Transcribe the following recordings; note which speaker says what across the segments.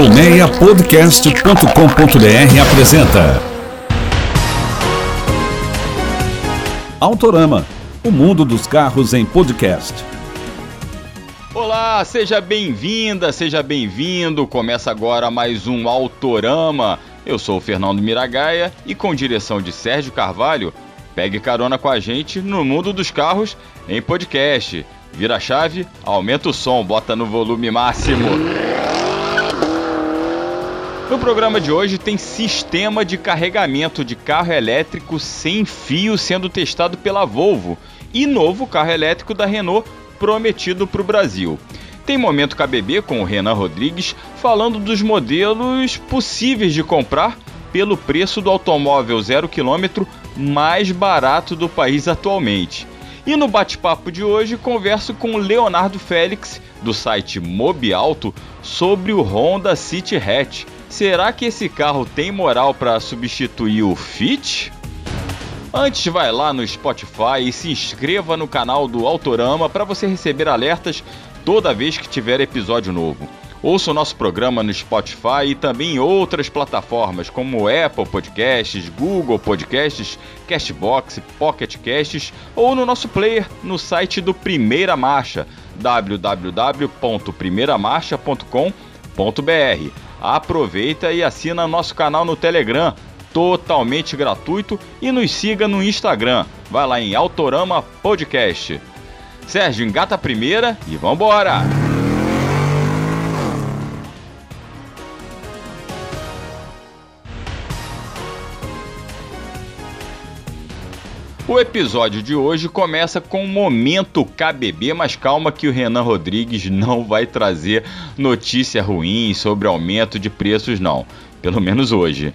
Speaker 1: Colmeiapodcast.com.br apresenta Autorama, o mundo dos carros em podcast.
Speaker 2: Olá, seja bem-vinda, seja bem-vindo. Começa agora mais um Autorama. Eu sou o Fernando Miragaia e com direção de Sérgio Carvalho, pegue carona com a gente no mundo dos carros em podcast. Vira a chave, aumenta o som, bota no volume máximo. No programa de hoje tem sistema de carregamento de carro elétrico sem fio sendo testado pela Volvo e novo carro elétrico da Renault prometido para o Brasil. Tem momento KBB com o Renan Rodrigues falando dos modelos possíveis de comprar pelo preço do automóvel zero quilômetro mais barato do país atualmente. E no bate-papo de hoje converso com Leonardo Félix, do site Mobialto, sobre o Honda City Hatch. Será que esse carro tem moral para substituir o Fit? Antes, vai lá no Spotify e se inscreva no canal do Autorama para você receber alertas toda vez que tiver episódio novo. Ouça o nosso programa no Spotify e também em outras plataformas como Apple Podcasts, Google Podcasts, Castbox, Pocket Casts ou no nosso player no site do Primeira Marcha, www.primeiramarcha.com.br. Aproveita e assina nosso canal no Telegram, totalmente gratuito, e nos siga no Instagram. Vai lá em Autorama Podcast. Sérgio, engata a primeira e vambora! O episódio de hoje começa com um momento KBB, mas calma que o Renan Rodrigues não vai trazer notícia ruim sobre aumento de preços não, pelo menos hoje.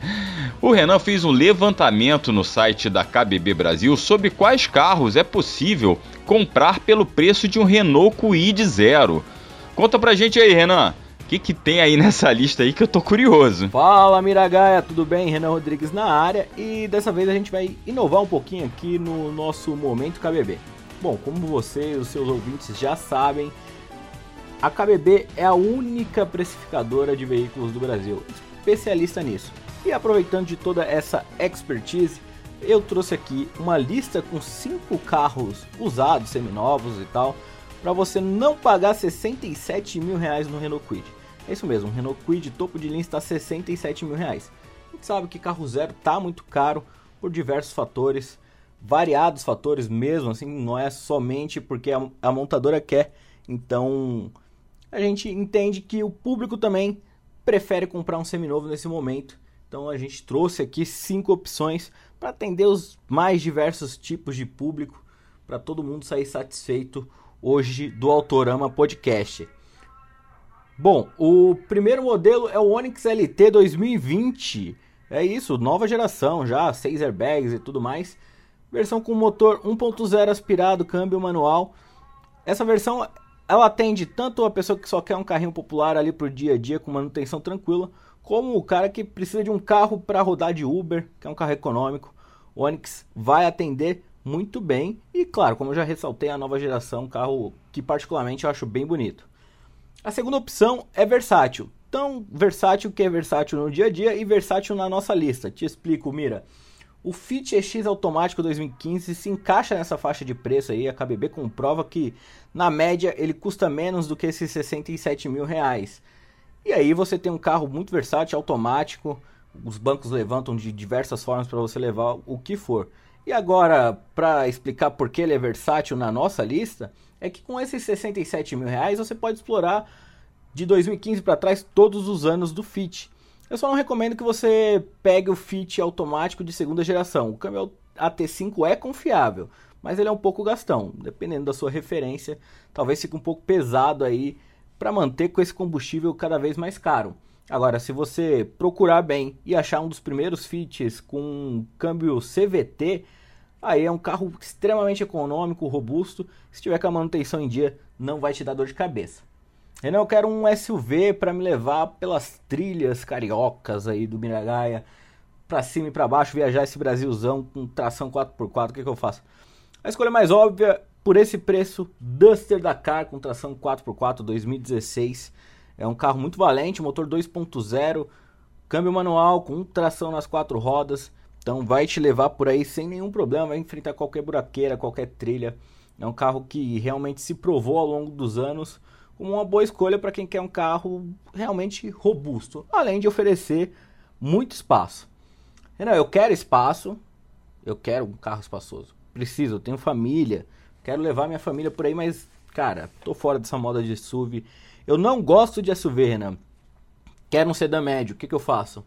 Speaker 2: O Renan fez um levantamento no site da KBB Brasil sobre quais carros é possível comprar pelo preço de um Renault Kwid Zero. Conta pra gente aí, Renan. O que, que tem aí nessa lista aí que eu tô curioso?
Speaker 3: Fala Miragaia, tudo bem? Renan Rodrigues na área e dessa vez a gente vai inovar um pouquinho aqui no nosso Momento KBB. Bom, como você e os seus ouvintes já sabem, a KBB é a única precificadora de veículos do Brasil, especialista nisso. E aproveitando de toda essa expertise, eu trouxe aqui uma lista com cinco carros usados, seminovos e tal, para você não pagar 67 mil reais no Renault Kwid. É isso mesmo, o Renault Kwid topo de linha está 67 mil reais. A gente sabe que carro zero tá muito caro por diversos fatores, variados fatores mesmo, assim, não é somente porque a, a montadora quer. Então, a gente entende que o público também prefere comprar um seminovo nesse momento. Então, a gente trouxe aqui cinco opções para atender os mais diversos tipos de público, para todo mundo sair satisfeito hoje do Autorama Podcast. Bom, o primeiro modelo é o Onix LT 2020. É isso, nova geração já, 6 airbags e tudo mais. Versão com motor 1.0 aspirado, câmbio manual. Essa versão ela atende tanto a pessoa que só quer um carrinho popular ali pro dia a dia com manutenção tranquila, como o cara que precisa de um carro para rodar de Uber, que é um carro econômico. O Onix vai atender muito bem e claro, como eu já ressaltei, a nova geração, um carro que particularmente eu acho bem bonito. A segunda opção é versátil. Tão versátil que é versátil no dia a dia e versátil na nossa lista. Te explico, Mira. O Fit EX automático 2015 se encaixa nessa faixa de preço aí. A KBB comprova que, na média, ele custa menos do que esses 67 mil reais. E aí você tem um carro muito versátil, automático. Os bancos levantam de diversas formas para você levar o que for. E agora, para explicar por que ele é versátil na nossa lista, é que com esses 67 mil reais você pode explorar de 2015 para trás todos os anos do Fit. Eu só não recomendo que você pegue o Fit automático de segunda geração. O câmbio AT5 é confiável, mas ele é um pouco gastão. Dependendo da sua referência, talvez fique um pouco pesado aí para manter com esse combustível cada vez mais caro. Agora, se você procurar bem e achar um dos primeiros Fits com câmbio CVT, Aí é um carro extremamente econômico, robusto. Se tiver com a manutenção em dia, não vai te dar dor de cabeça. Renan, eu quero um SUV para me levar pelas trilhas cariocas aí do Miragaia, para cima e para baixo, viajar esse Brasilzão com tração 4x4. O que, que eu faço? A escolha mais óbvia, por esse preço, Duster Dakar com tração 4x4 2016. É um carro muito valente, motor 2.0, câmbio manual com tração nas quatro rodas. Então vai te levar por aí sem nenhum problema, vai enfrentar qualquer buraqueira, qualquer trilha. É um carro que realmente se provou ao longo dos anos como uma boa escolha para quem quer um carro realmente robusto, além de oferecer muito espaço. Renan, eu quero espaço, eu quero um carro espaçoso. Preciso, eu tenho família, quero levar minha família por aí, mas, cara, tô fora dessa moda de SUV. Eu não gosto de SUV, Renan. Quero um sedã médio, o que, que eu faço?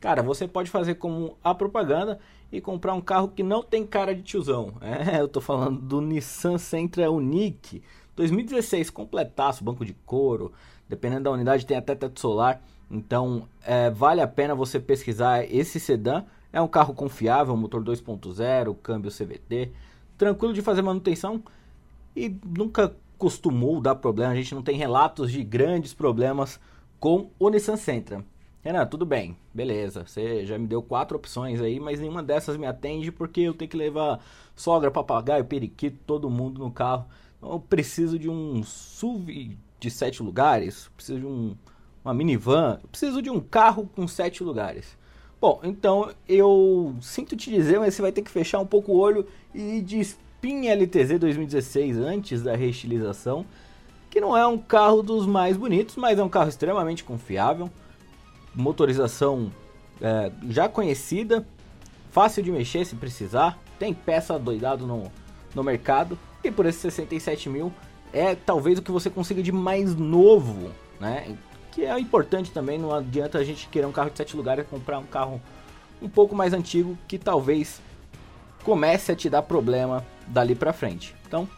Speaker 3: Cara, você pode fazer como a propaganda e comprar um carro que não tem cara de tiozão. É, eu tô falando do Nissan Sentra Unique 2016, completaço, banco de couro, dependendo da unidade tem até teto solar. Então, é, vale a pena você pesquisar esse sedã. É um carro confiável, motor 2.0, câmbio CVT, tranquilo de fazer manutenção e nunca costumou dar problema. A gente não tem relatos de grandes problemas com o Nissan Sentra. Renan, tudo bem, beleza. Você já me deu quatro opções aí, mas nenhuma dessas me atende porque eu tenho que levar sogra, papagaio, periquito, todo mundo no carro. Então, eu preciso de um SUV de sete lugares, preciso de um, uma minivan, preciso de um carro com sete lugares. Bom, então eu sinto te dizer, mas você vai ter que fechar um pouco o olho e de Spin LTZ 2016 antes da reestilização, que não é um carro dos mais bonitos, mas é um carro extremamente confiável, motorização é, já conhecida, fácil de mexer se precisar, tem peça doidado no, no mercado e por esses 67 mil é talvez o que você consiga de mais novo, né? Que é importante também, não adianta a gente querer um carro de 7 lugares e comprar um carro um pouco mais antigo que talvez comece a te dar problema dali para frente. Então,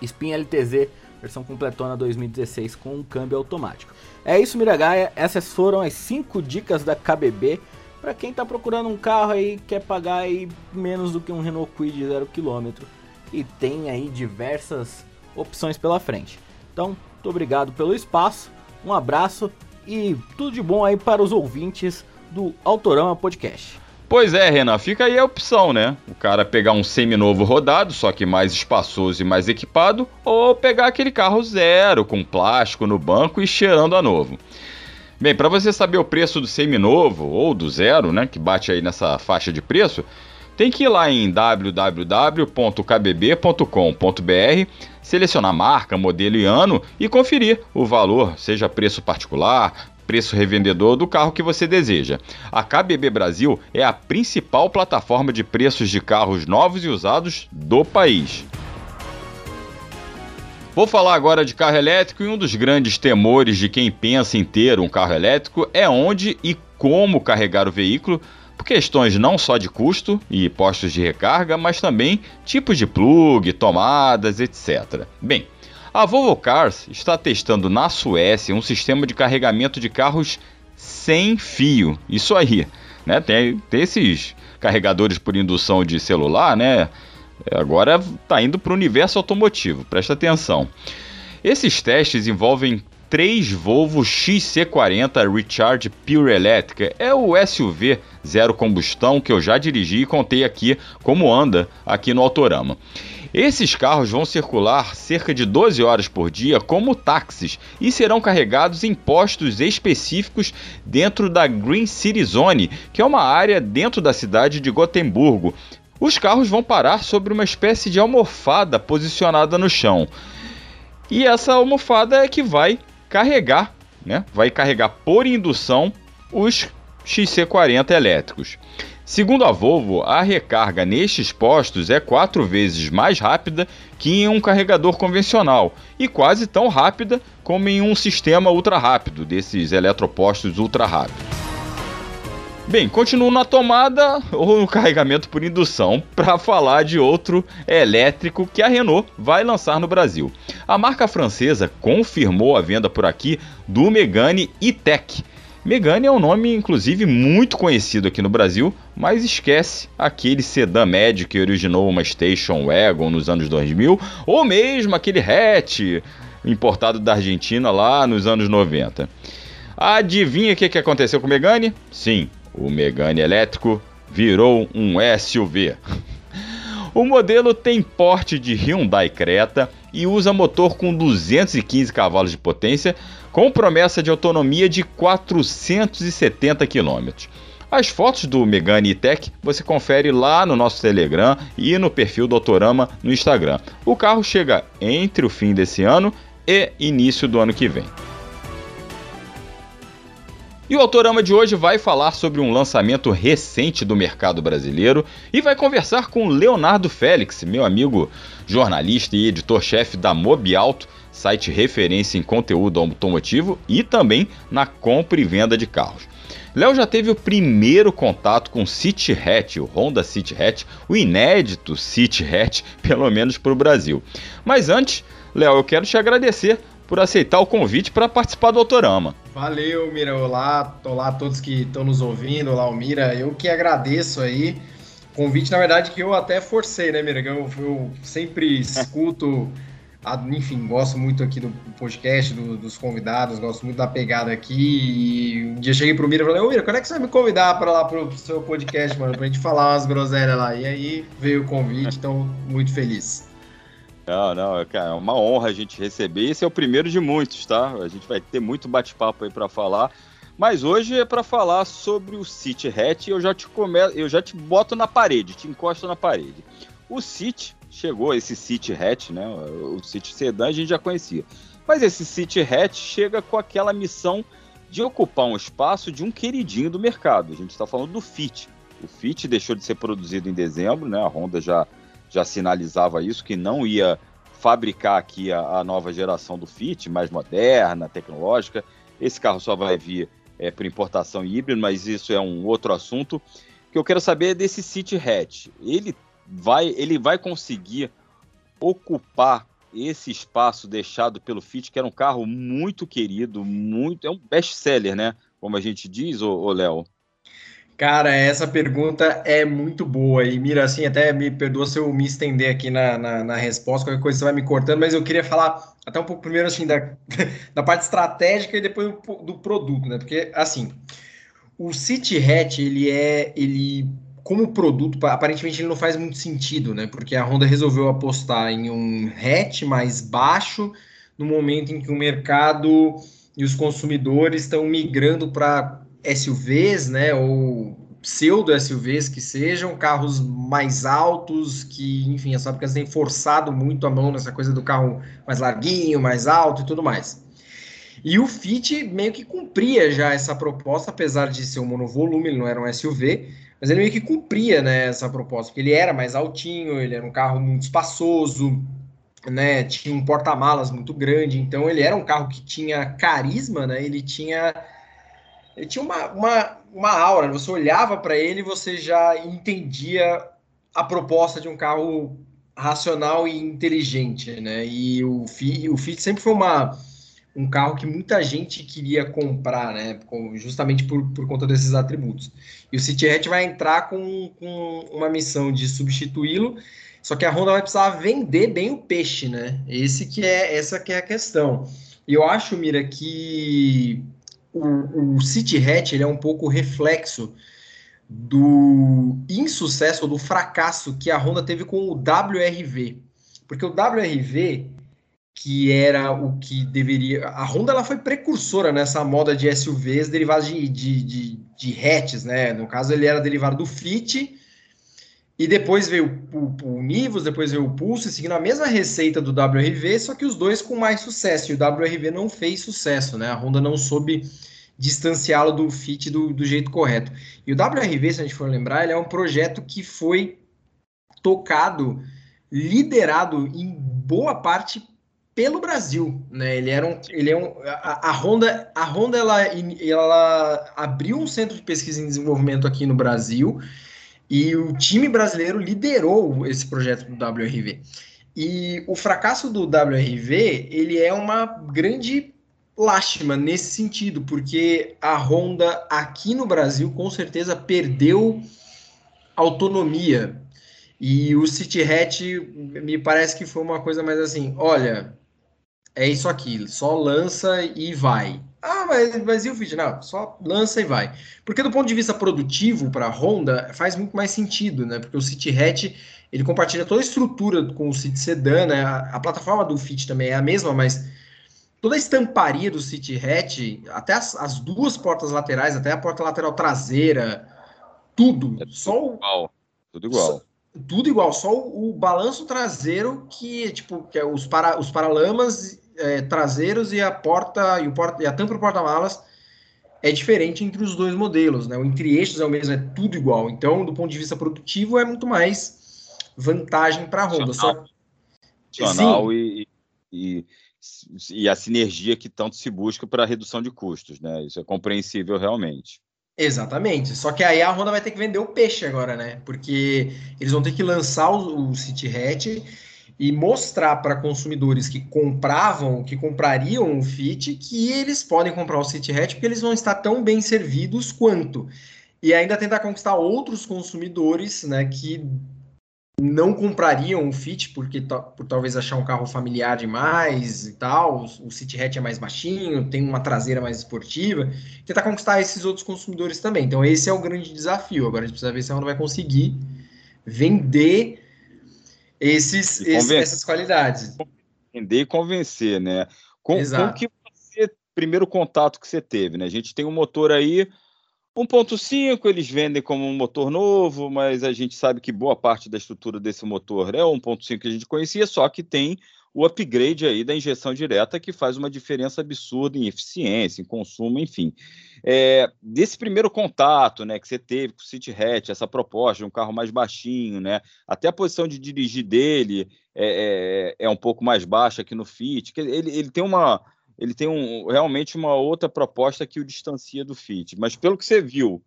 Speaker 3: Spin LTZ versão completona 2016 com um câmbio automático. É isso, Miragaia. Essas foram as 5 dicas da KBB para quem está procurando um carro aí quer pagar aí menos do que um Renault Kwid 0 km e tem aí diversas opções pela frente. Então, muito obrigado pelo espaço, um abraço e tudo de bom aí para os ouvintes do Autorama Podcast.
Speaker 2: Pois é, Renan, fica aí a opção, né? O cara pegar um seminovo rodado, só que mais espaçoso e mais equipado, ou pegar aquele carro zero, com plástico no banco e cheirando a novo. Bem, para você saber o preço do seminovo ou do zero, né, que bate aí nessa faixa de preço, tem que ir lá em www.kbb.com.br, selecionar marca, modelo e ano e conferir o valor, seja preço particular, preço revendedor do carro que você deseja. A KBB Brasil é a principal plataforma de preços de carros novos e usados do país. Vou falar agora de carro elétrico e um dos grandes temores de quem pensa em ter um carro elétrico é onde e como carregar o veículo por questões não só de custo e postos de recarga, mas também tipos de plug, tomadas, etc. Bem, a Volvo Cars está testando na Suécia um sistema de carregamento de carros sem fio. Isso aí, né? Tem, tem esses carregadores por indução de celular, né? Agora está indo para o universo automotivo, presta atenção. Esses testes envolvem três Volvo XC40 Recharge Pure Elétrica. É o SUV zero combustão que eu já dirigi e contei aqui como anda aqui no Autorama. Esses carros vão circular cerca de 12 horas por dia como táxis e serão carregados em postos específicos dentro da Green City Zone, que é uma área dentro da cidade de Gotemburgo. Os carros vão parar sobre uma espécie de almofada posicionada no chão. E essa almofada é que vai carregar, né? Vai carregar por indução os XC40 elétricos. Segundo a Volvo, a recarga nestes postos é quatro vezes mais rápida que em um carregador convencional e quase tão rápida como em um sistema ultra rápido desses eletropostos ultra rápidos. Bem, continuo na tomada ou no carregamento por indução para falar de outro elétrico que a Renault vai lançar no Brasil. A marca francesa confirmou a venda por aqui do Megane E-Tech. Megane é um nome, inclusive, muito conhecido aqui no Brasil, mas esquece aquele sedã médio que originou uma Station Wagon nos anos 2000, ou mesmo aquele hatch importado da Argentina lá nos anos 90. Adivinha o que, que aconteceu com o Megane? Sim, o Megane elétrico virou um SUV. O modelo tem porte de Hyundai Creta e usa motor com 215 cavalos de potência, com promessa de autonomia de 470 km. As fotos do Megane E-Tech você confere lá no nosso Telegram e no perfil do Autorama no Instagram. O carro chega entre o fim desse ano e início do ano que vem. E o Autorama de hoje vai falar sobre um lançamento recente do mercado brasileiro e vai conversar com Leonardo Félix, meu amigo jornalista e editor-chefe da Mobiauto, site referência em conteúdo automotivo e também na compra e venda de carros. Léo já teve o primeiro contato com o City Hatch, o Honda City Hatch, o inédito City Hatch, pelo menos para o Brasil. Mas antes, Léo, eu quero te agradecer por aceitar o convite para participar do Autorama.
Speaker 4: Valeu, Mira. Olá, olá a todos que estão nos ouvindo. Olá, Mira. Eu que agradeço aí. Convite, na verdade, que eu até forcei, né, Mira? Eu, eu sempre escuto, enfim, gosto muito aqui do podcast, do, dos convidados, gosto muito da pegada aqui. E um dia cheguei pro Mira e falei: Ô, Mira, quando é que você vai me convidar para lá pro, seu podcast, mano, pra gente falar umas groselhas lá? E aí veio o convite, então, muito feliz.
Speaker 2: Não, não, cara, é uma honra a gente receber. Esse é o primeiro de muitos, tá? A gente vai ter muito bate-papo aí para falar. Mas hoje é para falar sobre o City Hatch e eu já te come... eu já te boto na parede, te encosto na parede. O City chegou, esse City Hatch, né? O City Sedan a gente já conhecia. Mas esse City Hatch chega com aquela missão de ocupar um espaço de um queridinho do mercado. A gente está falando do Fit. O Fit deixou de ser produzido em dezembro, né? A Honda já já sinalizava isso, que não ia fabricar aqui a, a nova geração do Fit, mais moderna, tecnológica. Esse carro só vai vir é, por importação híbrida, mas isso é um outro assunto. O que eu quero saber é desse City Hatch. Ele vai, ele vai conseguir ocupar esse espaço deixado pelo Fit, que era um carro muito querido, muito é um best-seller, né? Como a gente diz, ô Léo.
Speaker 4: Cara, essa pergunta é muito boa. E Mira, assim, até me perdoa se eu me estender aqui na, na, na, resposta, qualquer coisa você vai me cortando, mas eu queria falar até um pouco primeiro, assim, da, da parte estratégica e depois do, do produto, né? Porque, assim, o City Hatch, ele é, ele, como produto, aparentemente ele não faz muito sentido, né? Porque a Honda resolveu apostar em um hatch mais baixo no momento em que o mercado e os consumidores estão migrando para SUVs, né, ou pseudo SUVs que sejam, carros mais altos, que, enfim, as fábricas têm forçado muito a mão nessa coisa do carro mais larguinho, mais alto e tudo mais. E o Fit meio que cumpria já essa proposta, apesar de ser um monovolume, ele não era um SUV, mas ele meio que cumpria né, essa proposta, porque ele era mais altinho, ele era um carro muito espaçoso, né, tinha um porta-malas muito grande, então ele era um carro que tinha carisma, né, ele tinha ele tinha uma, uma, uma aura, você olhava para ele e você já entendia a proposta de um carro racional e inteligente, né? E o Fit, o Fit sempre foi uma, um carro que muita gente queria comprar, né? Justamente por, por conta desses atributos. E o City Hatch vai entrar com, com uma missão de substituí-lo, só que a Honda vai precisar vender bem o peixe, né? Esse que é essa que é a questão. E eu acho, Mira, que o, o City Hatch ele é um pouco reflexo do insucesso do fracasso que a Honda teve com o WRV. Porque o WRV, que era o que deveria. A Honda ela foi precursora nessa moda de SUVs derivados de, de, de, de hatches, né? No caso, ele era derivado do Fit. E depois veio o, o, o Nivus, depois veio o Pulse, seguindo a mesma receita do WRV, só que os dois com mais sucesso. E o WRV não fez sucesso, né? A Honda não soube distanciá-lo do Fit do, do, jeito correto. E o WRV, se a gente for lembrar, ele é um projeto que foi tocado, liderado em boa parte pelo Brasil, né? Ele era um, ele é um, a, a Honda, a Honda ela, ela abriu um centro de pesquisa e desenvolvimento aqui no Brasil e o time brasileiro liderou esse projeto do WRV. E o fracasso do WRV, ele é uma grande lástima nesse sentido, porque a Honda aqui no Brasil com certeza perdeu autonomia. E o City Hatch me parece que foi uma coisa mais assim, olha, é isso aqui, só lança e vai. Ah, mas, mas e o Fit? Não, só lança e vai. Porque do ponto de vista produtivo para a Honda, faz muito mais sentido, né? Porque o City Hatch, ele compartilha toda a estrutura com o City Sedan, né? A, a plataforma do Fit também é a mesma, mas toda a estamparia do City Hatch, até as, as, duas portas laterais, até a porta lateral traseira, tudo. É só
Speaker 2: tudo igual. Tudo igual.
Speaker 4: Só, tudo igual, só o, o, balanço traseiro que tipo que é os para os paralamas é, traseiros e a porta e o porta e a tampa do porta-malas é diferente entre os dois modelos, né? O entre-eixos é o mesmo, é tudo igual. Então, do ponto de vista produtivo, é muito mais vantagem para a Honda. Só...
Speaker 2: e, e, e a sinergia que tanto se busca para a redução de custos, né? Isso é compreensível realmente.
Speaker 4: Exatamente. Só que aí a Honda vai ter que vender o peixe agora, né? Porque eles vão ter que lançar o, o City Hatch e mostrar para consumidores que compravam, que comprariam o Fit, que eles podem comprar o City Hatch porque eles vão estar tão bem servidos quanto. E ainda tentar conquistar outros consumidores, né, que não comprariam o Fit porque por talvez achar um carro familiar demais e tal, o City Hatch é mais baixinho, tem uma traseira mais esportiva, tentar conquistar esses outros consumidores também. Então esse é o grande desafio. Agora a gente precisa ver se a Honda vai conseguir vender esses, esses essas qualidades.
Speaker 2: Vender e convencer, né? Com, Exato. com que você, primeiro contato que você teve, né? A gente tem um motor aí 1.5 eles vendem como um motor novo, mas a gente sabe que boa parte da estrutura desse motor é o 1.5 que a gente conhecia, só que tem o upgrade aí da injeção direta que faz uma diferença absurda em eficiência, em consumo, enfim. É, desse primeiro contato, né, que você teve com o City Hatch, essa proposta de um carro mais baixinho, né, até a posição de dirigir dele é, é, é um pouco mais baixa aqui no Fit, ele, ele tem uma ele tem um, realmente uma outra proposta que o distancia do Fit. Mas pelo que você viu,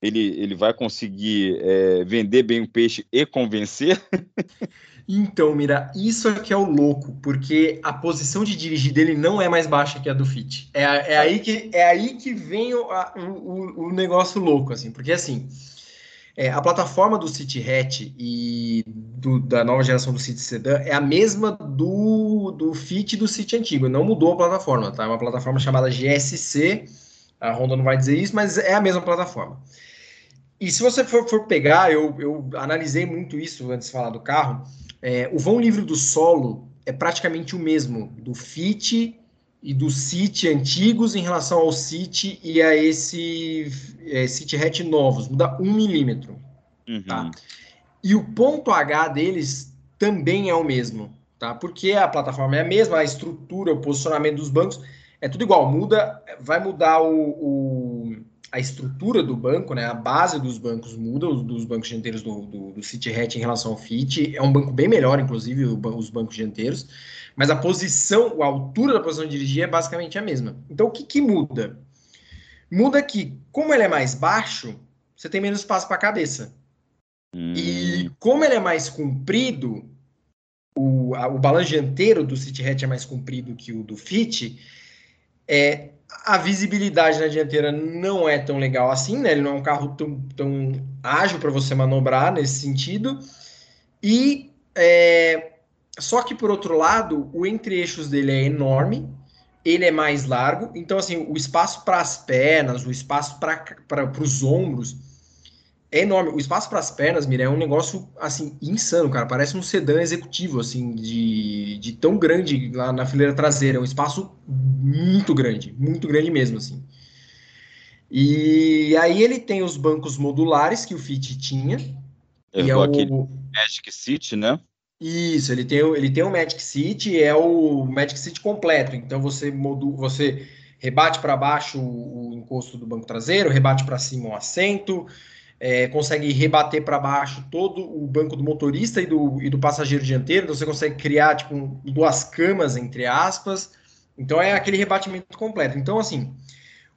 Speaker 2: ele, ele vai conseguir é, vender bem o peixe e convencer?
Speaker 4: Então, Mira, isso aqui é o louco, porque a posição de dirigir dele não é mais baixa que a do Fit. É, é, aí, que, é aí que vem o, o, o negócio louco, assim, porque assim. É, a plataforma do City Hatch e do, da nova geração do City Sedan é a mesma do, do Fit do City antigo, não mudou a plataforma, tá? É uma plataforma chamada GSC, a Honda não vai dizer isso, mas é a mesma plataforma. E se você for, for pegar, eu, eu analisei muito isso antes de falar do carro, é, o vão livre do solo é praticamente o mesmo do Fit e do City antigos em relação ao City e a esse é, City Hatch novos, muda um milímetro. Uhum. Tá? E o ponto H deles também é o mesmo, tá? Porque a plataforma é a mesma, a estrutura, o posicionamento dos bancos é tudo igual. Muda, vai mudar o, o a estrutura do banco, né? A base dos bancos muda, os dos bancos dianteiros do, do, do City Hatch em relação ao Fit. É um banco bem melhor, inclusive, os bancos dianteiros mas a posição, a altura da posição de dirigir é basicamente a mesma. Então, o que, que muda? Muda que, como ele é mais baixo, você tem menos espaço para a cabeça. Hum. E como ele é mais comprido, o, a, o balanço dianteiro do City Hatch é mais comprido que o do Fit, é, a visibilidade na dianteira não é tão legal assim, né? Ele não é um carro tão, tão ágil para você manobrar nesse sentido. E é, só que, por outro lado, o entre-eixos dele é enorme, ele é mais largo, então, assim, o espaço para as pernas, o espaço para os ombros é enorme. O espaço para as pernas, Mira, é um negócio, assim, insano, cara. Parece um sedã executivo, assim, de, de tão grande lá na fileira traseira. É um espaço muito grande, muito grande mesmo, assim. E aí ele tem os bancos modulares que o Fit tinha.
Speaker 2: É, é o Magic City, né?
Speaker 4: Isso, ele tem, ele tem o Magic City, é o Magic City completo. Então você modu, você rebate para baixo o, o, encosto do banco traseiro, rebate para cima o assento, é, consegue rebater para baixo todo o banco do motorista e do, e do passageiro dianteiro. Então você consegue criar tipo duas camas entre aspas. Então é aquele rebatimento completo. Então assim,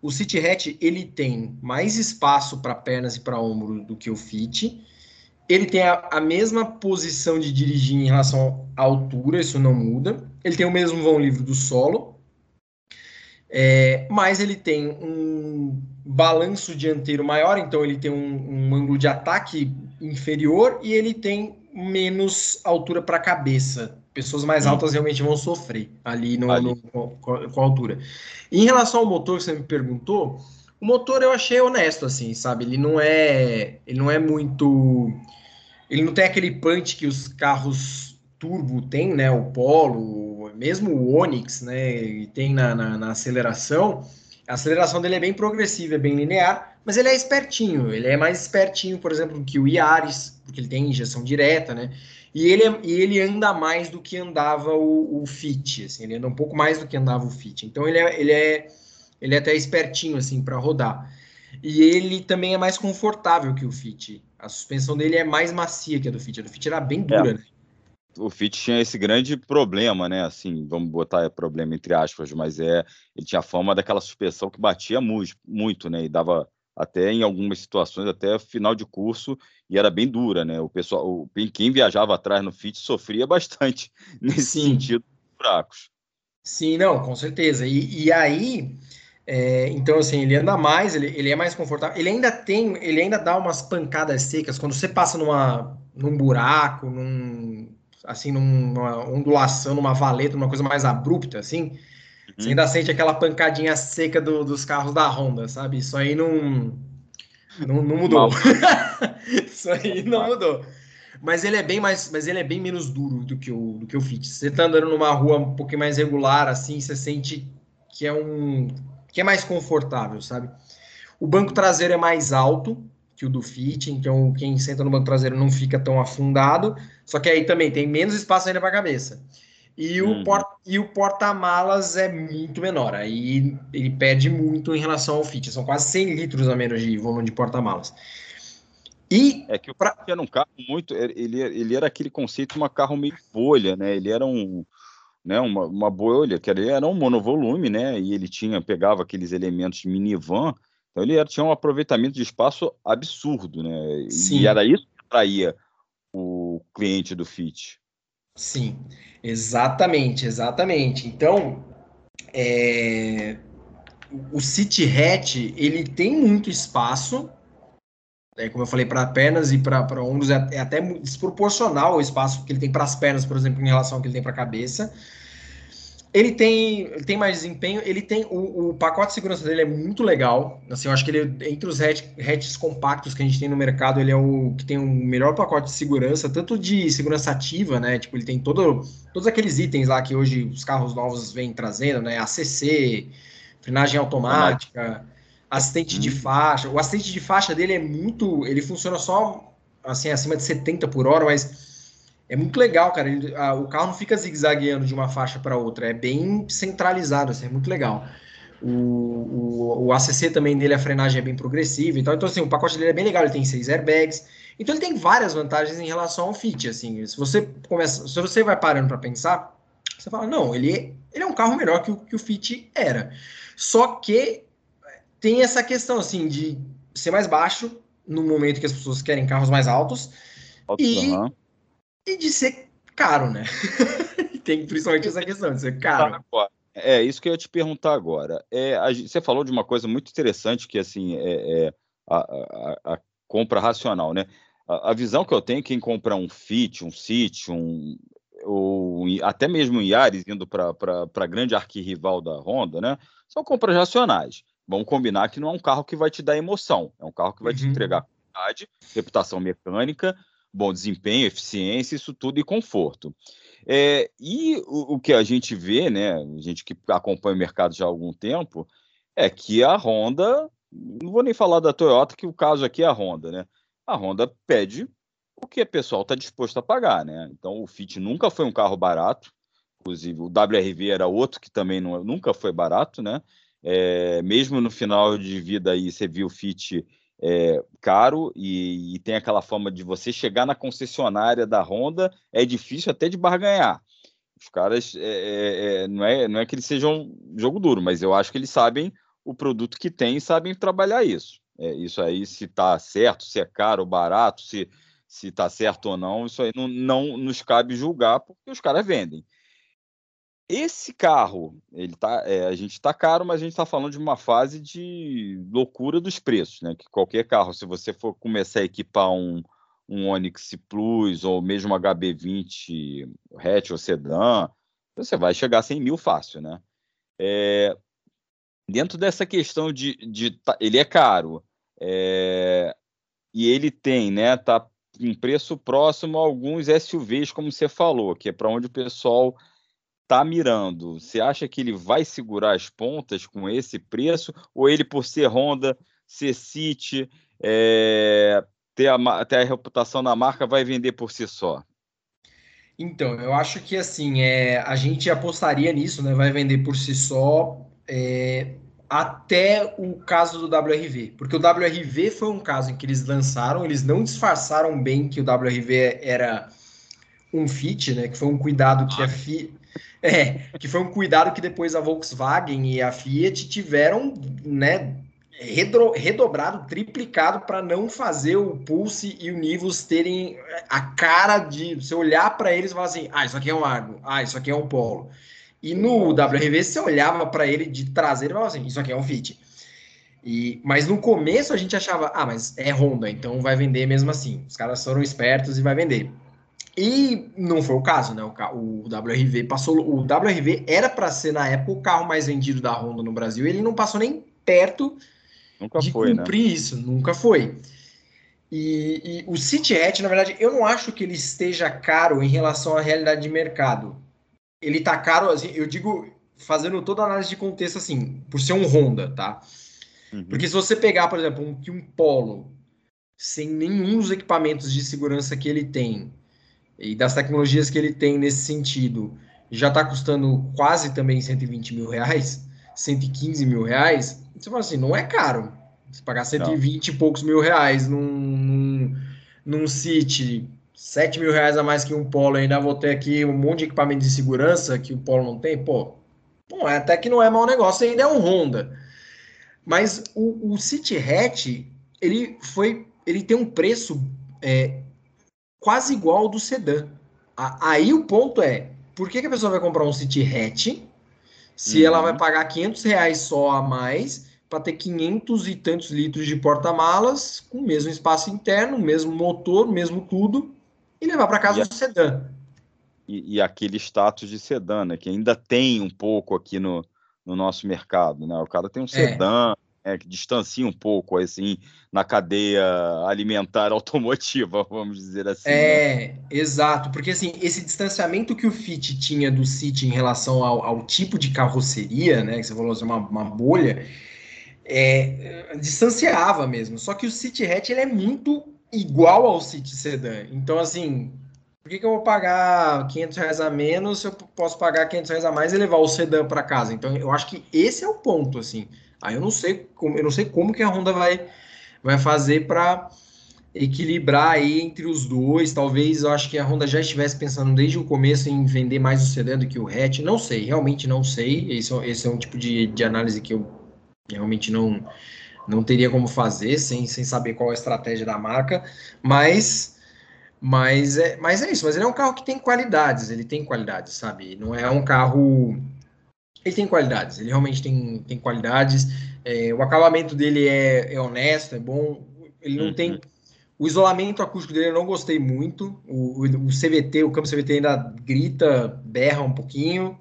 Speaker 4: o City Hatch ele tem mais espaço para pernas e para ombro do que o Fit ele tem a, a, mesma posição de dirigir em relação à altura, isso não muda. Ele tem o mesmo vão livre do solo, é, mas ele tem um balanço dianteiro maior, então ele tem um, um ângulo de ataque inferior e ele tem menos altura para a cabeça pessoas mais altas realmente vão sofrer ali, no, ali. no com, com, a altura. Em relação ao motor que você me perguntou, o motor eu achei honesto, assim, sabe? Ele não é, ele não é muito, ele não tem aquele punch que os carros turbo tem, né? O Polo, mesmo o Onix, né? E tem na, na, na aceleração. A aceleração dele é bem progressiva, é bem linear, mas ele é espertinho. Ele é mais espertinho, por exemplo, que o Yaris, porque ele tem injeção direta, né? E ele, e ele anda mais do que andava o, o Fit, assim, ele anda um pouco mais do que andava o Fit. Então ele é, ele é, ele é até espertinho assim para rodar. E ele também é mais confortável que o Fit. A suspensão dele é mais macia que a do Fit. A do Fit era bem dura, é. né?
Speaker 2: O Fit tinha esse grande problema, né? Assim, vamos botar problema entre aspas, mas é ele tinha fama daquela suspensão que batia muito, né? E dava até em algumas situações até final de curso e era bem dura, né? O pessoal, o, quem viajava atrás no Fit sofria bastante nesse Sim. sentido, buracos.
Speaker 4: Sim, não, com certeza. E, e aí, é, então assim, ele anda mais, ele, ele é mais confortável. Ele ainda tem, ele ainda dá umas pancadas secas quando você passa numa, num buraco, num assim, numa ondulação, numa valeta, numa coisa mais abrupta, assim, uhum. você ainda sente aquela pancadinha seca do, dos carros da Honda, sabe? Isso aí não, não, não mudou. Isso aí não mudou. Mas ele é bem mais, mas ele é bem menos duro do que o do que o Fit. Você tá andando numa rua um pouquinho mais regular, assim, você sente que é um que é mais confortável, sabe? O banco traseiro é mais alto, que o do Fit, então quem senta no banco traseiro não fica tão afundado, só que aí também tem menos espaço ainda para a cabeça. E o, uhum. port, e o porta-malas é muito menor, aí ele perde muito em relação ao Fit, são quase 100 litros a menos de volume de porta-malas.
Speaker 2: E é que o pra... era um carro muito, ele, ele era aquele conceito de uma carro meio bolha, né? Ele era um, né, uma, uma bolha, que ele era um monovolume, né? E ele tinha pegava aqueles elementos de minivan então ele era, tinha um aproveitamento de espaço absurdo, né? Sim. E era isso que atraía o cliente do Fit.
Speaker 4: Sim, exatamente, exatamente. Então, é... o City Hatch, ele tem muito espaço, é, como eu falei, para pernas e para ombros, é, é até desproporcional o espaço que ele tem para as pernas, por exemplo, em relação ao que ele tem para a cabeça. Ele tem, ele tem mais desempenho, ele tem o, o, pacote de segurança dele é muito legal. Assim, eu acho que ele entre os hatch, hatches compactos que a gente tem no mercado, ele é o que tem o melhor pacote de segurança, tanto de segurança ativa, né? Tipo, ele tem todo, todos aqueles itens lá que hoje os carros novos vêm trazendo, né? ACC, frenagem automática, assistente de uhum. faixa. O assistente de faixa dele é muito, ele funciona só assim acima de 70 por hora, mas é muito legal, cara. A, o carro não fica zigue-zagueando de uma faixa para outra, é bem centralizado, assim, é muito legal. O, o, o, ACC também dele, a frenagem é bem progressiva e tal. Então, assim, o pacote dele é bem legal, ele tem seis airbags. Então, ele tem várias vantagens em relação ao Fit, assim. Se você começa, se você vai parando para pensar, você fala, não, ele, ele é um carro melhor que o, que o Fit era. Só que tem essa questão, assim, de ser mais baixo no momento que as pessoas querem carros mais altos. Alto, e... Uhum e de ser caro, né? Tem principalmente essa questão de ser caro.
Speaker 2: É, isso que eu ia te perguntar agora. É, a, você falou de uma coisa muito interessante, que assim, é, é a, a, a, compra racional, né? A, visão que eu tenho, quem compra um Fit, um City, um, ou até mesmo um Yaris indo para a grande arquirrival da Honda, né? São compras racionais. Vamos combinar que não é um carro que vai te dar emoção, é um carro que vai uhum. te entregar qualidade, reputação mecânica, bom desempenho, eficiência, isso tudo e conforto. É, e o, o, que a gente vê, né, a gente que acompanha o mercado já há algum tempo, é que a Honda, não vou nem falar da Toyota, que o caso aqui é a Honda, né? A Honda pede o que o pessoal está disposto a pagar, né? Então o Fit nunca foi um carro barato, inclusive o WRV era outro que também não, nunca foi barato, né? É, mesmo no final de vida aí, você viu o Fit é, caro e, e, tem aquela forma de você chegar na concessionária da Honda, é difícil até de barganhar. Os caras, é, é, é, não, é, não é que eles sejam jogo duro, mas eu acho que eles sabem o produto que tem e sabem trabalhar isso. É, isso aí, se está certo, se é caro ou barato, se se está certo ou não, isso aí não, não nos cabe julgar, porque os caras vendem. Esse carro, ele tá, é, a gente está caro, mas a gente está falando de uma fase de loucura dos preços, né? Que qualquer carro, se você for começar a equipar um, um Onix Plus ou mesmo HB20 hatch ou sedã, você vai chegar a 100 mil fácil, né? É, dentro dessa questão de, de ele é caro é, e ele tem, né, tá em preço próximo a alguns SUVs, como você falou, que é para onde o pessoal está mirando. Você acha que ele vai segurar as pontas com esse preço ou ele por ser Honda, ser City, é, ter, a, ter a reputação da marca vai vender por si só?
Speaker 4: Então, eu acho que assim, é, a gente apostaria nisso, né? Vai vender por si só é, até o caso do WRV. Porque o WRV foi um caso em que eles lançaram, eles não disfarçaram bem que o WRV era um fit, né? Que foi um cuidado que a Fiat. É, que foi um cuidado que depois a Volkswagen e a Fiat tiveram, né? redro, redobrado, triplicado para não fazer o Pulse e o Nivus terem a cara de você olhar para eles e falar assim: ah, isso aqui é um Argo, ah, isso aqui é um Polo. E no WRV você olhava para ele de traseiro e falava assim: isso aqui é um Fit. E, mas no começo a gente achava: ah, mas é Honda, então vai vender mesmo assim. Os caras foram espertos e vai vender. E não foi o caso, né? O, o WRV passou. O WRV era para ser, na época, o carro mais vendido da Honda no Brasil. Ele não passou nem perto
Speaker 2: Nunca
Speaker 4: de
Speaker 2: foi,
Speaker 4: né? cumprir
Speaker 2: né?
Speaker 4: isso, nunca foi. E, e, o City Hatch, na verdade, eu não acho que ele esteja caro em relação à realidade de mercado. Ele tá caro, assim, eu digo, fazendo toda a análise de contexto, assim, por ser um Honda, tá? Uhum. Porque se você pegar, por exemplo, um, um Polo, sem nenhum dos equipamentos de segurança que ele tem, e das tecnologias que ele tem nesse sentido, já está custando quase também 120 mil reais, 115 mil reais, você fala assim, não é caro. Você pagar 120 não. e poucos mil reais num, num, num City, 7 mil reais a mais que um Polo, ainda vou ter aqui um monte de equipamento de segurança que o Polo não tem, pô, bom, é, até que não é mau negócio, ainda é um Honda. Mas o, o City Hatch, ele foi, ele tem um preço é, quase igual ao do sedã. Aí o ponto é, por que, que a pessoa vai comprar um City Hatch se uhum. ela vai pagar 500 reais só a mais para ter 500 e tantos litros de porta-malas, com o mesmo espaço interno, mesmo motor, mesmo tudo, e levar para casa e um sedã.
Speaker 2: E, e, aquele status de sedã, né, que ainda tem um pouco aqui no, no nosso mercado. Né? O cara tem um é. sedã, é, que distancia um pouco assim na cadeia alimentar automotiva, vamos dizer assim.
Speaker 4: É, né? exato, porque assim, esse distanciamento que o Fit tinha do City em relação ao, ao tipo de carroceria, né, que você falou assim, uma, uma bolha, é, distanciava mesmo. Só que o City Hatch ele é muito igual ao City Sedan. Então, assim, por que, que eu vou pagar 500 reais a menos se eu posso pagar 500 reais a mais e levar o sedã para casa? Então, eu acho que esse é o ponto, assim. Aí eu não sei como, eu não sei como que a Honda vai, vai fazer para equilibrar aí entre os dois. Talvez eu acho que a Honda já estivesse pensando desde o começo em vender mais o sedã do que o hatch. Não sei, realmente não sei. Esse, é esse é um tipo de, de análise que eu realmente não não teria como fazer sem, sem saber qual é a estratégia da marca. Mas mas é, mas é isso. Mas ele é um carro que tem qualidades. Ele tem qualidades, sabe? Não é um carro ele tem qualidades, ele realmente tem, tem qualidades. É, o acabamento dele é, é, honesto, é bom. Ele não uhum. tem. O isolamento acústico dele eu não gostei muito. O, o, CVT, o câmbio CVT ainda grita, berra um pouquinho.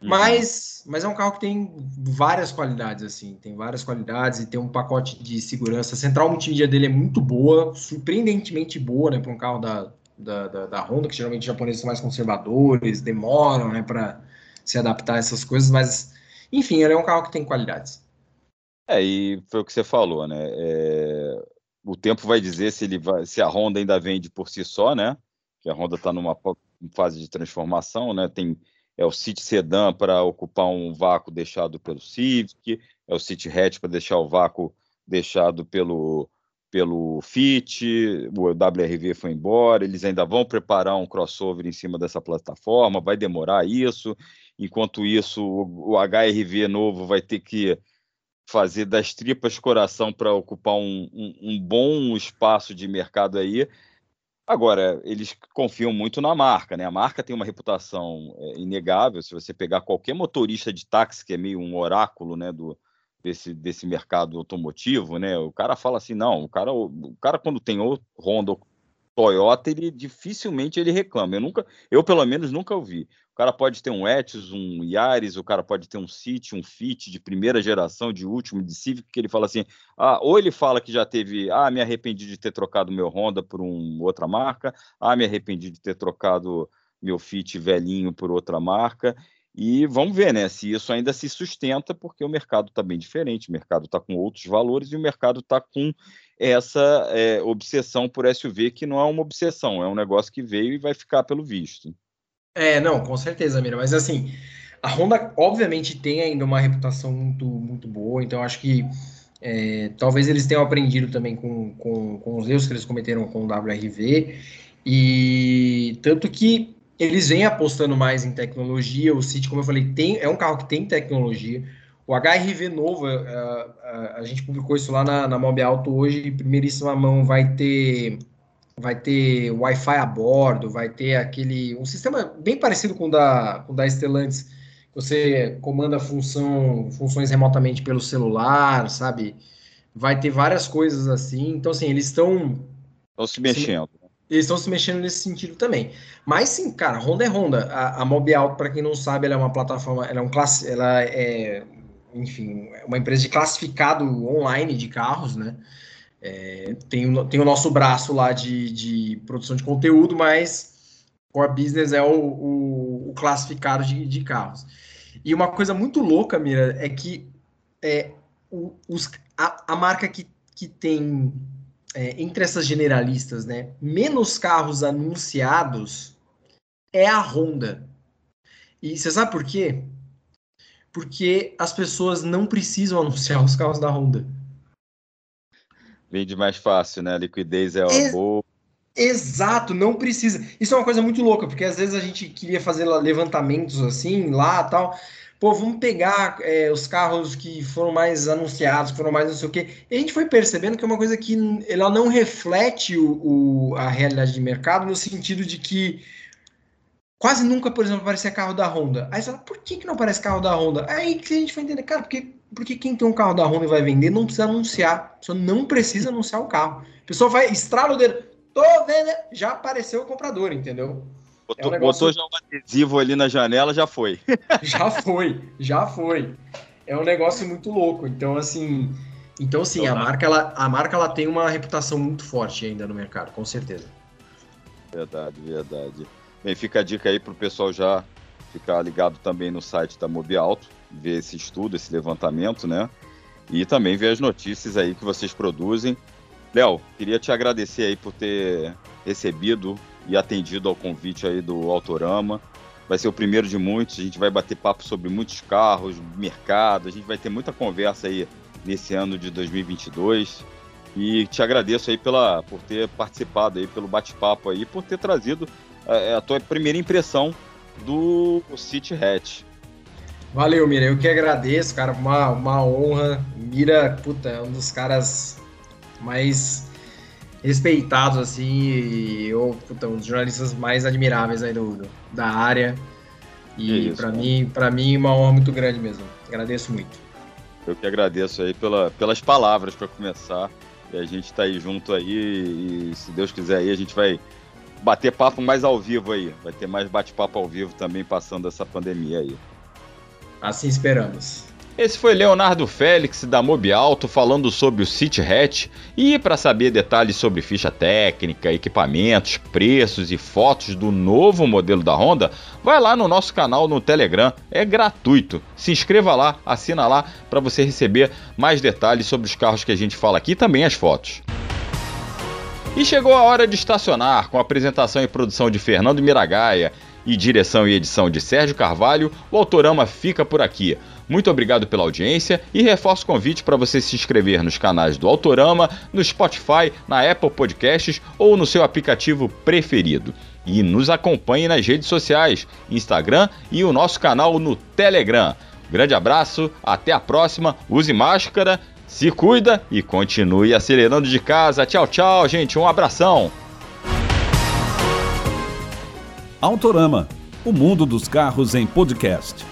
Speaker 4: Uhum. Mas, mas é um carro que tem várias qualidades, assim. Tem várias qualidades e tem um pacote de segurança. A central multimídia dele é muito boa, surpreendentemente boa, né? Para um carro da, da, da, da Honda, que geralmente os japoneses são mais conservadores, demoram, né? Para se adaptar a essas coisas, mas enfim, ele é um carro que tem qualidades.
Speaker 2: É, e foi o que você falou, né? É, o tempo vai dizer se ele vai, se a Honda ainda vende por si só, né? Que a Honda está numa fase de transformação, né? Tem é o City Sedan para ocupar um vácuo deixado pelo Civic, é o City Hatch para deixar o vácuo deixado pelo pelo Fit, o WRV foi embora, eles ainda vão preparar um crossover em cima dessa plataforma, vai demorar isso. Enquanto isso, o HRV novo vai ter que fazer das tripas coração para ocupar um, um, um, bom espaço de mercado aí. Agora, eles confiam muito na marca, né? A marca tem uma reputação é, inegável. Se você pegar qualquer motorista de táxi, que é meio um oráculo, né, do, desse, desse mercado automotivo, né? O cara fala assim, não, o cara, o cara quando tem ou Honda Toyota, ele dificilmente ele reclama. Eu nunca, eu pelo menos nunca ouvi. O cara pode ter um Etios, um Yaris, o cara pode ter um City, um Fit de primeira geração, de último, de Civic, que ele fala assim, ah, ou ele fala que já teve, ah, me arrependi de ter trocado meu Honda por um, outra marca, ah, me arrependi de ter trocado meu Fit velhinho por outra marca, e vamos ver, né, se isso ainda se sustenta, porque o mercado está bem diferente, o mercado está com outros valores e o mercado está com essa é, obsessão por SUV, que não é uma obsessão, é um negócio que veio e vai ficar pelo visto.
Speaker 4: É, não, com certeza, Mira. Mas assim, a Honda obviamente tem ainda uma reputação muito, muito boa, então acho que é, talvez eles tenham aprendido também com, com, com os erros que eles cometeram com o WRV, e tanto que eles vêm apostando mais em tecnologia. O City, como eu falei, tem, é um carro que tem tecnologia. O HRV novo, a, a, a gente publicou isso lá na, na Mob Alto hoje, primeiríssima mão, vai ter vai ter Wi-Fi a bordo, vai ter aquele um sistema bem parecido com o da, com o da Stellantis, você comanda função, funções remotamente pelo celular, sabe? Vai ter várias coisas assim. Então, assim, eles estão.
Speaker 2: Estão se mexendo.
Speaker 4: Eles estão se mexendo nesse sentido também. Mas sim, cara, Honda é Honda. A, a Mobi Alto, para quem não sabe, ela é uma plataforma, ela é um classe, ela é, enfim, uma empresa de classificado online de carros, né? É, tem, tem o nosso braço lá de, de produção de conteúdo, mas core business é o, o, o classificado de, de, carros. E uma coisa muito louca, Mira, é que é, o, os, a, a, marca que, que tem é, entre essas generalistas, né, menos carros anunciados é a Honda. E você sabe por quê? Porque as pessoas não precisam anunciar os carros da Honda.
Speaker 2: Vende mais fácil, né? A liquidez é Ex boa.
Speaker 4: Exato, não precisa. Isso é uma coisa muito louca, porque às vezes a gente queria fazer levantamentos assim, lá tal. Pô, vamos pegar é, os carros que foram mais anunciados, que foram mais não sei o quê. E a gente foi percebendo que é uma coisa que ela não reflete o, o a realidade de mercado, no sentido de que quase nunca, por exemplo, aparecia carro da Honda. Aí você fala, por que, que não aparece carro da Honda? Aí que a gente foi entender, cara, porque porque quem tem um carro da Honda e vai vender não precisa anunciar. A pessoa não precisa anunciar o carro. A pessoa vai, estrala o dedo, tô vendo, já apareceu o comprador, entendeu?
Speaker 2: Botou, é um negócio... botou já um adesivo ali na janela, já foi.
Speaker 4: já foi, já foi. É um negócio muito louco. Então, assim. Então, sim, então, a marca, ela, a marca ela tem uma reputação muito forte ainda no mercado, com certeza.
Speaker 2: Verdade, verdade. Bem, fica a dica aí pro pessoal já ficar ligado também no site da Mobi Alto ver esse estudo, esse levantamento, né? E também ver as notícias aí que vocês produzem. Léo, queria te agradecer aí por ter recebido e atendido ao convite aí do Autorama. Vai ser o primeiro de muitos, a gente vai bater papo sobre muitos carros, mercado, a gente vai ter muita conversa aí nesse ano de 2022. E te agradeço aí pela, por ter participado aí, pelo bate-papo aí, por ter trazido a, é, a tua primeira impressão do City Hatch.
Speaker 4: Valeu, Mira. Eu que agradeço, cara. Uma, uma honra. Mira, puta, é um dos caras mais respeitados, assim. E eu, puta, um dos jornalistas mais admiráveis aí do, do da área. E para mim, para mim, uma honra muito grande mesmo. Agradeço muito.
Speaker 2: Eu que agradeço aí pela, pelas palavras para começar. E a gente está aí junto aí e se Deus quiser aí a gente vai bater papo mais ao vivo aí. Vai ter mais bate-papo ao vivo também passando essa pandemia aí.
Speaker 4: Assim esperamos.
Speaker 2: Esse foi Leonardo Félix da Mobi Alto falando sobre o City Hatch e para saber detalhes sobre ficha técnica, equipamentos, preços e fotos do novo modelo da Honda, vai lá no nosso canal no Telegram, é gratuito. Se inscreva lá, assina lá para você receber mais detalhes sobre os carros que a gente fala aqui e também as fotos. E chegou a hora de estacionar com a apresentação e produção de Fernando Miragaia e direção e edição de Sérgio Carvalho, o Autorama fica por aqui. Muito obrigado pela audiência e reforço o convite para você se inscrever nos canais do Autorama, no Spotify, na Apple Podcasts ou no seu aplicativo preferido. E nos acompanhe nas redes sociais, Instagram e o nosso canal no Telegram. Grande abraço, até a próxima, use máscara, se cuida e continue acelerando de casa. Tchau, tchau, gente, um abração.
Speaker 1: Autorama, o mundo dos carros em podcast.